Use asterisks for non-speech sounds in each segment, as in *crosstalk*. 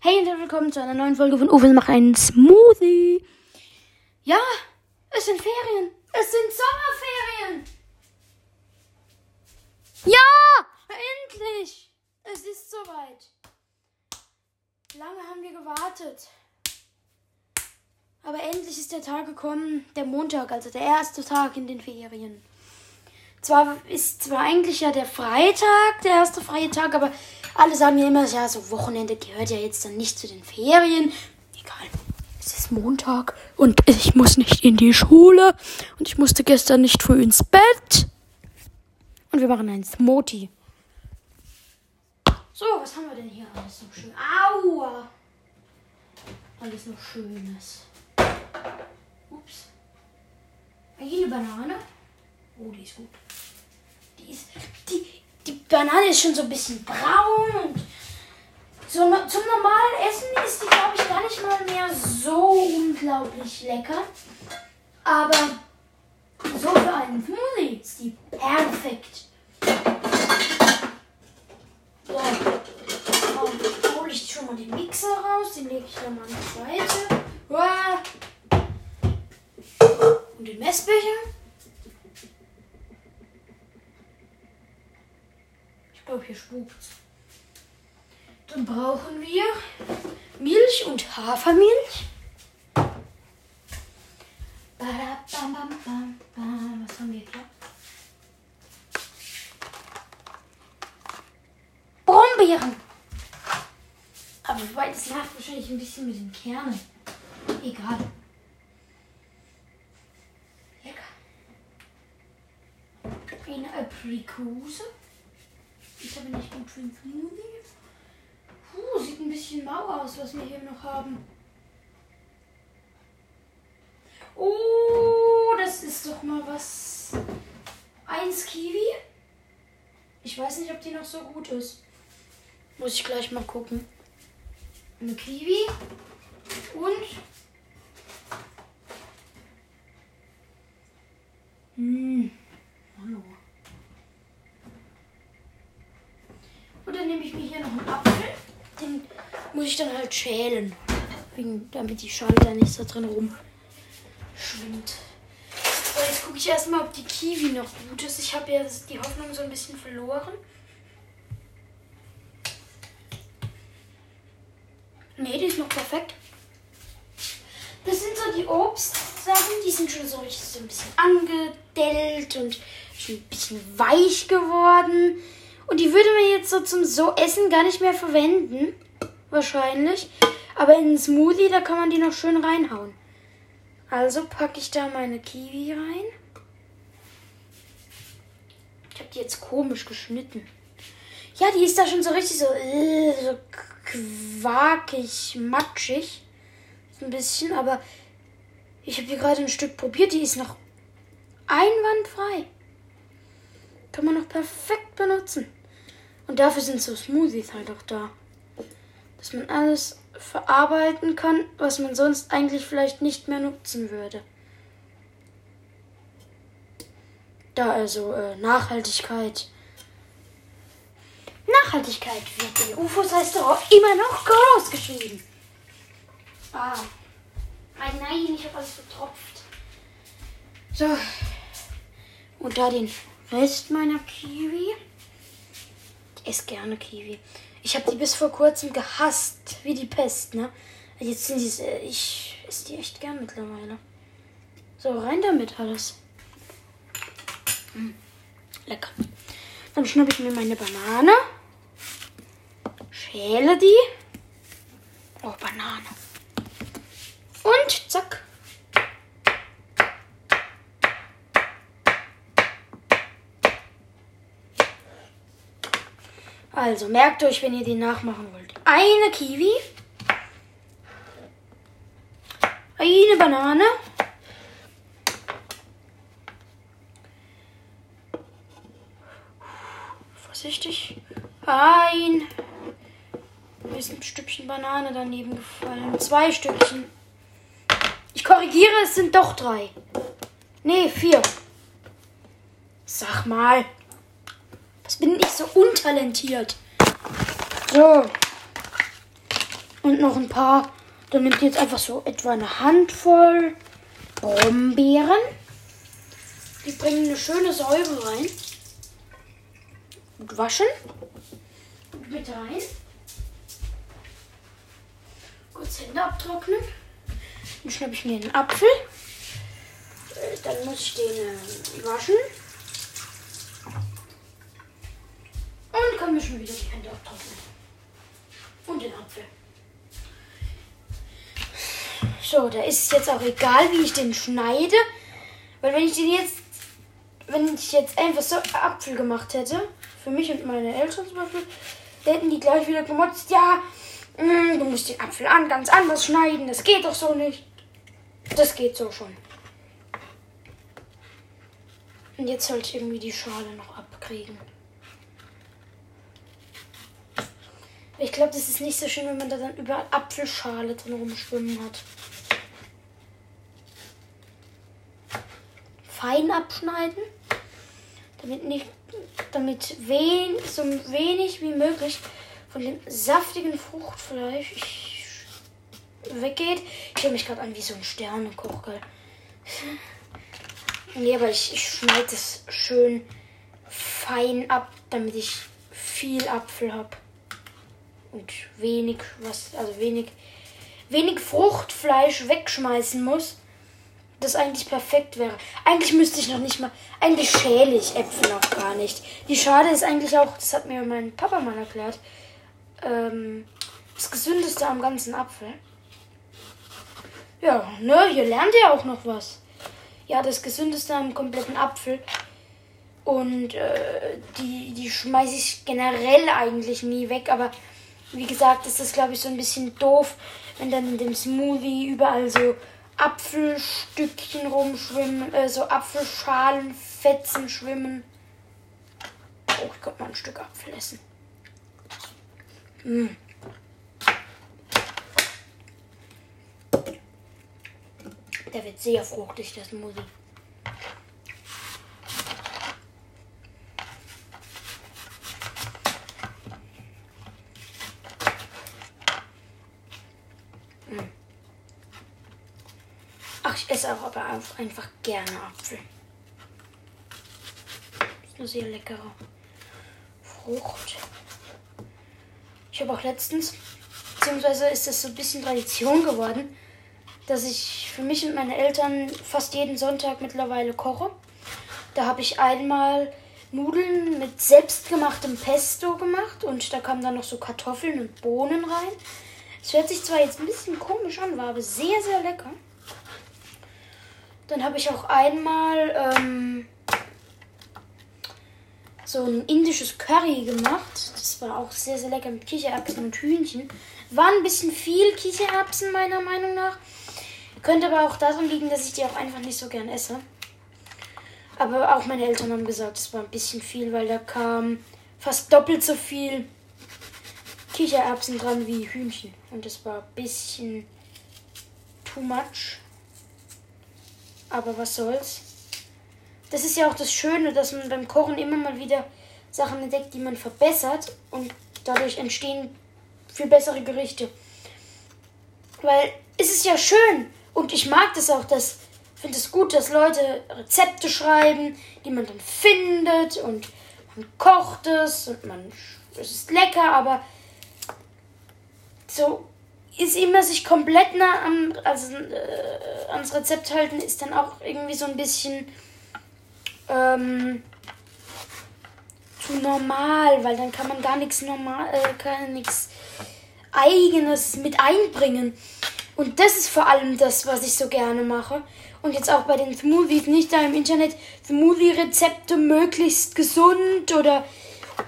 Hey und willkommen zu einer neuen Folge von Uwe macht einen Smoothie. Ja, es sind Ferien. Es sind Sommerferien. Ja, endlich. Es ist soweit. Lange haben wir gewartet. Aber endlich ist der Tag gekommen, der Montag, also der erste Tag in den Ferien. Zwar ist zwar eigentlich ja der Freitag, der erste freie Tag, aber alle sagen mir immer, ja, so Wochenende gehört ja jetzt dann nicht zu den Ferien. Egal, es ist Montag und ich muss nicht in die Schule und ich musste gestern nicht früh ins Bett. Und wir machen einen Smoothie. So, was haben wir denn hier alles noch schön? Aua! Alles noch Schönes. Ups. Hier eine Banane. Oh, die ist gut. Die ist. Die Banane ist schon so ein bisschen braun und so, zum normalen Essen ist die, glaube ich, gar nicht mal mehr so unglaublich lecker. Aber so für einen Smoothie ist die perfekt. So, dann hole ich schon mal den Mixer raus, den lege ich dann mal an die Seite. Und den Messbecher. Glaube, hier spukt's. Dann brauchen wir Milch und Hafermilch. Was haben wir hier? Brombeeren. Aber wobei, das macht wahrscheinlich ein bisschen mit den Kernen. Egal. Lecker. Eine Aprikose. Ich habe nicht gut für. Puh, sieht ein bisschen mau aus, was wir hier noch haben. Oh, das ist doch mal was. Eins Kiwi. Ich weiß nicht, ob die noch so gut ist. Muss ich gleich mal gucken. Eine Kiwi. Und. Hm. Hallo. Und dann nehme ich mir hier noch einen Apfel. Den muss ich dann halt schälen. Damit die Schale da nicht so drin rumschwimmt. So, jetzt gucke ich erstmal, ob die Kiwi noch gut ist. Ich habe ja die Hoffnung so ein bisschen verloren. Nee, die ist noch perfekt. Das sind so die Obstsachen, die sind schon so richtig so ein bisschen angedellt und schon ein bisschen weich geworden. Und die würde man jetzt so zum so Essen gar nicht mehr verwenden. Wahrscheinlich. Aber in einen Smoothie, da kann man die noch schön reinhauen. Also packe ich da meine Kiwi rein. Ich habe die jetzt komisch geschnitten. Ja, die ist da schon so richtig so, äh, so quakig, matschig. So ein bisschen, aber ich habe hier gerade ein Stück probiert. Die ist noch einwandfrei. Kann man noch perfekt benutzen. Und dafür sind so Smoothies halt auch da. Dass man alles verarbeiten kann, was man sonst eigentlich vielleicht nicht mehr nutzen würde. Da also äh, Nachhaltigkeit. Nachhaltigkeit wird in UFOs Restaurant immer noch groß geschrieben. Ah. Nein, nein, ich habe alles vertropft. So. Und da den Rest meiner Kiwi. Ich esse gerne Kiwi. Ich habe die bis vor kurzem gehasst, wie die Pest, ne? Jetzt sind die, ich esse die echt gern mittlerweile. So, rein damit alles. Mm, lecker. Dann schnappe ich mir meine Banane. Schäle die. Oh, Banane. Und zack. Also merkt euch, wenn ihr den nachmachen wollt. Eine Kiwi. Eine Banane. Vorsichtig. Ein. Mir ist ein Stückchen Banane daneben gefallen. Zwei Stückchen. Ich korrigiere, es sind doch drei. Nee, vier. Sag mal. So untalentiert? So. Und noch ein paar. Dann nimmt ihr jetzt einfach so etwa eine Handvoll Brombeeren. Die bringen eine schöne Säure rein. Und waschen. Und mit rein. Kurz Hände abtrocknen. Dann schnappe ich mir einen Apfel. Äh, Dann muss ich den äh, waschen. Mir schon wieder die abtrocknen. Und den Apfel. So, da ist es jetzt auch egal, wie ich den schneide. Weil wenn ich den jetzt, wenn ich jetzt einfach so Apfel gemacht hätte, für mich und meine Eltern zum Beispiel, hätten die gleich wieder gemotzt, ja, mm, du musst den Apfel an, ganz anders schneiden, das geht doch so nicht. Das geht so schon. Und jetzt sollte ich irgendwie die Schale noch abkriegen. Ich glaube, das ist nicht so schön, wenn man da dann überall Apfelschale drin rumschwimmen hat. Fein abschneiden, damit nicht, damit wen, so wenig wie möglich von dem saftigen Fruchtfleisch weggeht. Ich höre mich gerade an wie so ein Sternekoch, gell? *laughs* Nee, aber ich, ich schneide es schön fein ab, damit ich viel Apfel habe und wenig was, also wenig, wenig Fruchtfleisch wegschmeißen muss, das eigentlich perfekt wäre. Eigentlich müsste ich noch nicht mal, eigentlich schäle ich Äpfel noch gar nicht. Die Schale ist eigentlich auch, das hat mir mein Papa mal erklärt, ähm, das gesündeste am ganzen Apfel. Ja, ne, hier lernt ihr auch noch was. Ja, das gesündeste am kompletten Apfel. Und äh, die, die schmeiße ich generell eigentlich nie weg, aber wie gesagt, ist das, glaube ich, so ein bisschen doof, wenn dann in dem Smoothie überall so Apfelstückchen rumschwimmen, äh, so Apfelschalenfetzen schwimmen. Oh, ich könnte mal ein Stück Apfel essen. Mm. Der wird sehr fruchtig, das Smoothie. Ach, ich esse auch einfach gerne Apfel. Ist eine sehr leckere Frucht. Ich habe auch letztens, beziehungsweise ist das so ein bisschen Tradition geworden, dass ich für mich und meine Eltern fast jeden Sonntag mittlerweile koche. Da habe ich einmal Nudeln mit selbstgemachtem Pesto gemacht und da kamen dann noch so Kartoffeln und Bohnen rein. Es hört sich zwar jetzt ein bisschen komisch an, war aber sehr, sehr lecker. Dann habe ich auch einmal ähm, so ein indisches Curry gemacht. Das war auch sehr, sehr lecker mit Kichererbsen und Hühnchen. War ein bisschen viel Kichererbsen meiner Meinung nach. Könnte aber auch daran liegen, dass ich die auch einfach nicht so gern esse. Aber auch meine Eltern haben gesagt, es war ein bisschen viel, weil da kam fast doppelt so viel Kichererbsen dran wie Hühnchen. Und das war ein bisschen too much. Aber was soll's. Das ist ja auch das Schöne, dass man beim Kochen immer mal wieder Sachen entdeckt, die man verbessert. Und dadurch entstehen viel bessere Gerichte. Weil es ist ja schön. Und ich mag das auch, dass finde es gut, dass Leute Rezepte schreiben, die man dann findet und man kocht es und man es ist lecker, aber so ist immer sich komplett nah an, also, äh, ans Rezept halten, ist dann auch irgendwie so ein bisschen ähm, zu normal, weil dann kann man gar nichts normal, äh, kann nichts eigenes mit einbringen. Und das ist vor allem das, was ich so gerne mache. Und jetzt auch bei den Smoothies, nicht da im Internet Smoothie-Rezepte möglichst gesund oder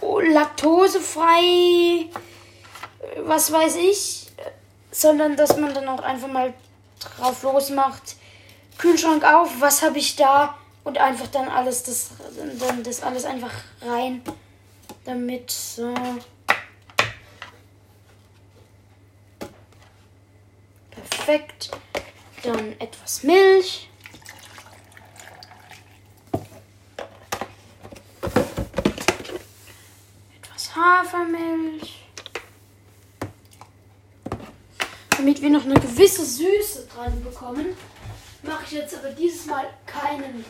laktosefrei, was weiß ich, sondern dass man dann auch einfach mal drauf losmacht. Kühlschrank auf, was habe ich da? Und einfach dann alles das, dann das alles einfach rein. Damit so. Perfekt. Dann etwas Milch. Etwas Hafermilch. Damit wir noch eine gewisse Süße dran bekommen, mache ich jetzt aber dieses Mal keinen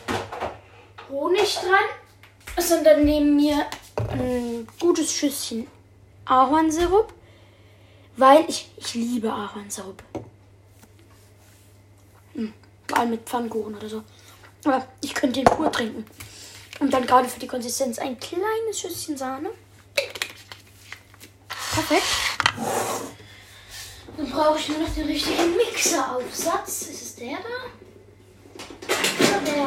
Honig dran, sondern nehme mir ein gutes Schüsschen Ahornsirup, weil ich, ich liebe Ahornsirup. Hm, vor allem mit Pfannkuchen oder so. Aber ich könnte den pur trinken. Und dann gerade für die Konsistenz ein kleines Schüsschen Sahne. Perfekt. Dann brauche ich nur noch den richtigen Mixeraufsatz. Ist es der da? Oder der?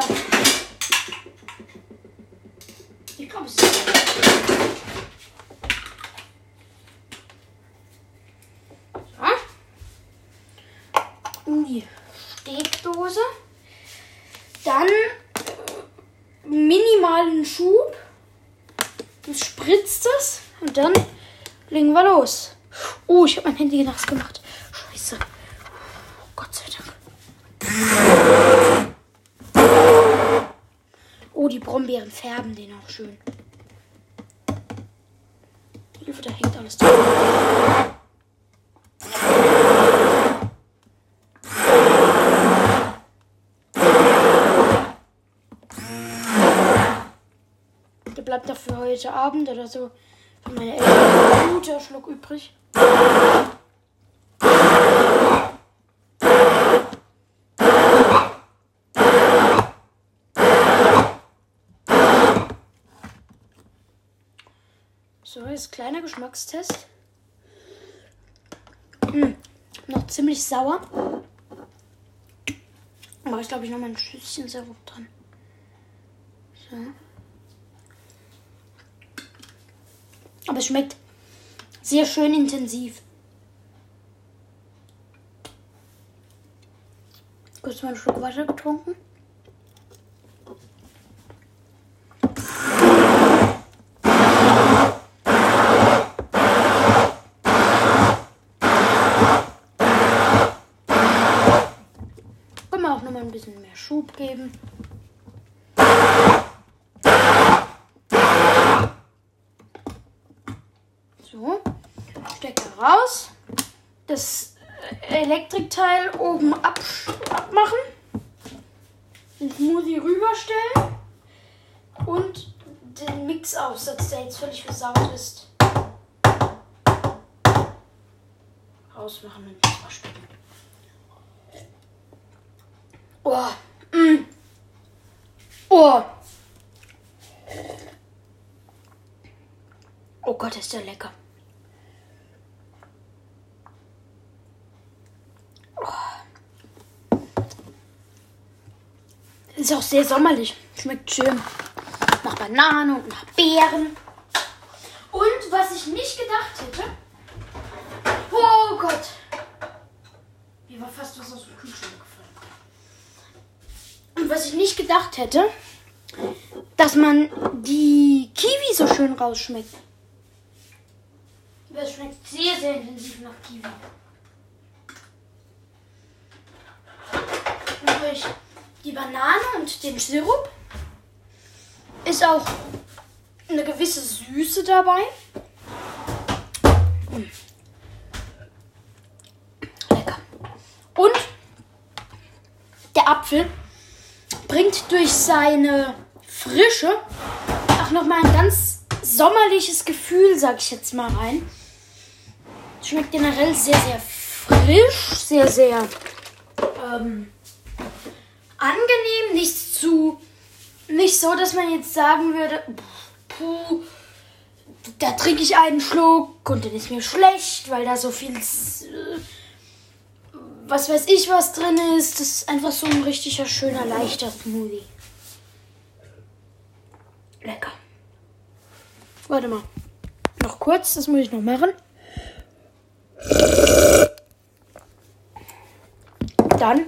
Ich glaube, es ist der. So. In die Steckdose. Dann minimalen Schub. Dann spritzt es und dann legen wir los. Oh, ich habe mein Handy nass gemacht. Oh, die Brombeeren färben den auch schön. Hilfe, da hängt alles dran. Der bleibt dafür heute Abend oder so von meiner Eltern ein guter Schluck übrig. So, jetzt kleiner Geschmackstest. Hm, noch ziemlich sauer. Aber ich glaube, ich noch mal ein Schüsschen Sirup dran. So. Aber es schmeckt sehr schön intensiv. Kurz mal einen Schluck Wasser getrunken. Wir auch noch mal ein bisschen mehr Schub geben. So, Stecker raus. Das äh, Elektrikteil oben ab, abmachen. Den Smoothie rüberstellen. Und den Mixaufsatz, der jetzt völlig versaut ist, rausmachen und das. Oh. Mm. Oh. Oh Gott, ist der lecker. Oh. Ist auch sehr sommerlich. Schmeckt schön. Nach Banane und nach Beeren. Und was ich nicht gedacht hätte. Oh Gott. Mir war fast was aus dem Kühlschrank gefallen. Und was ich nicht gedacht hätte, dass man die Kiwi so schön rausschmeckt. Das schmeckt sehr, sehr intensiv nach Kiwi. Und durch die Banane und den Sirup ist auch eine gewisse Süße dabei. Mm. Lecker. Und der Apfel bringt durch seine Frische auch nochmal ein ganz sommerliches Gefühl, sag ich jetzt mal rein. Schmeckt generell sehr, sehr frisch, sehr, sehr ähm, angenehm, nicht zu, nicht so, dass man jetzt sagen würde, puh, da trinke ich einen Schluck und dann ist mir schlecht, weil da so viel, äh, was weiß ich, was drin ist. Das ist einfach so ein richtiger, schöner, leichter Smoothie. Lecker. Warte mal. Noch kurz, das muss ich noch machen. Dann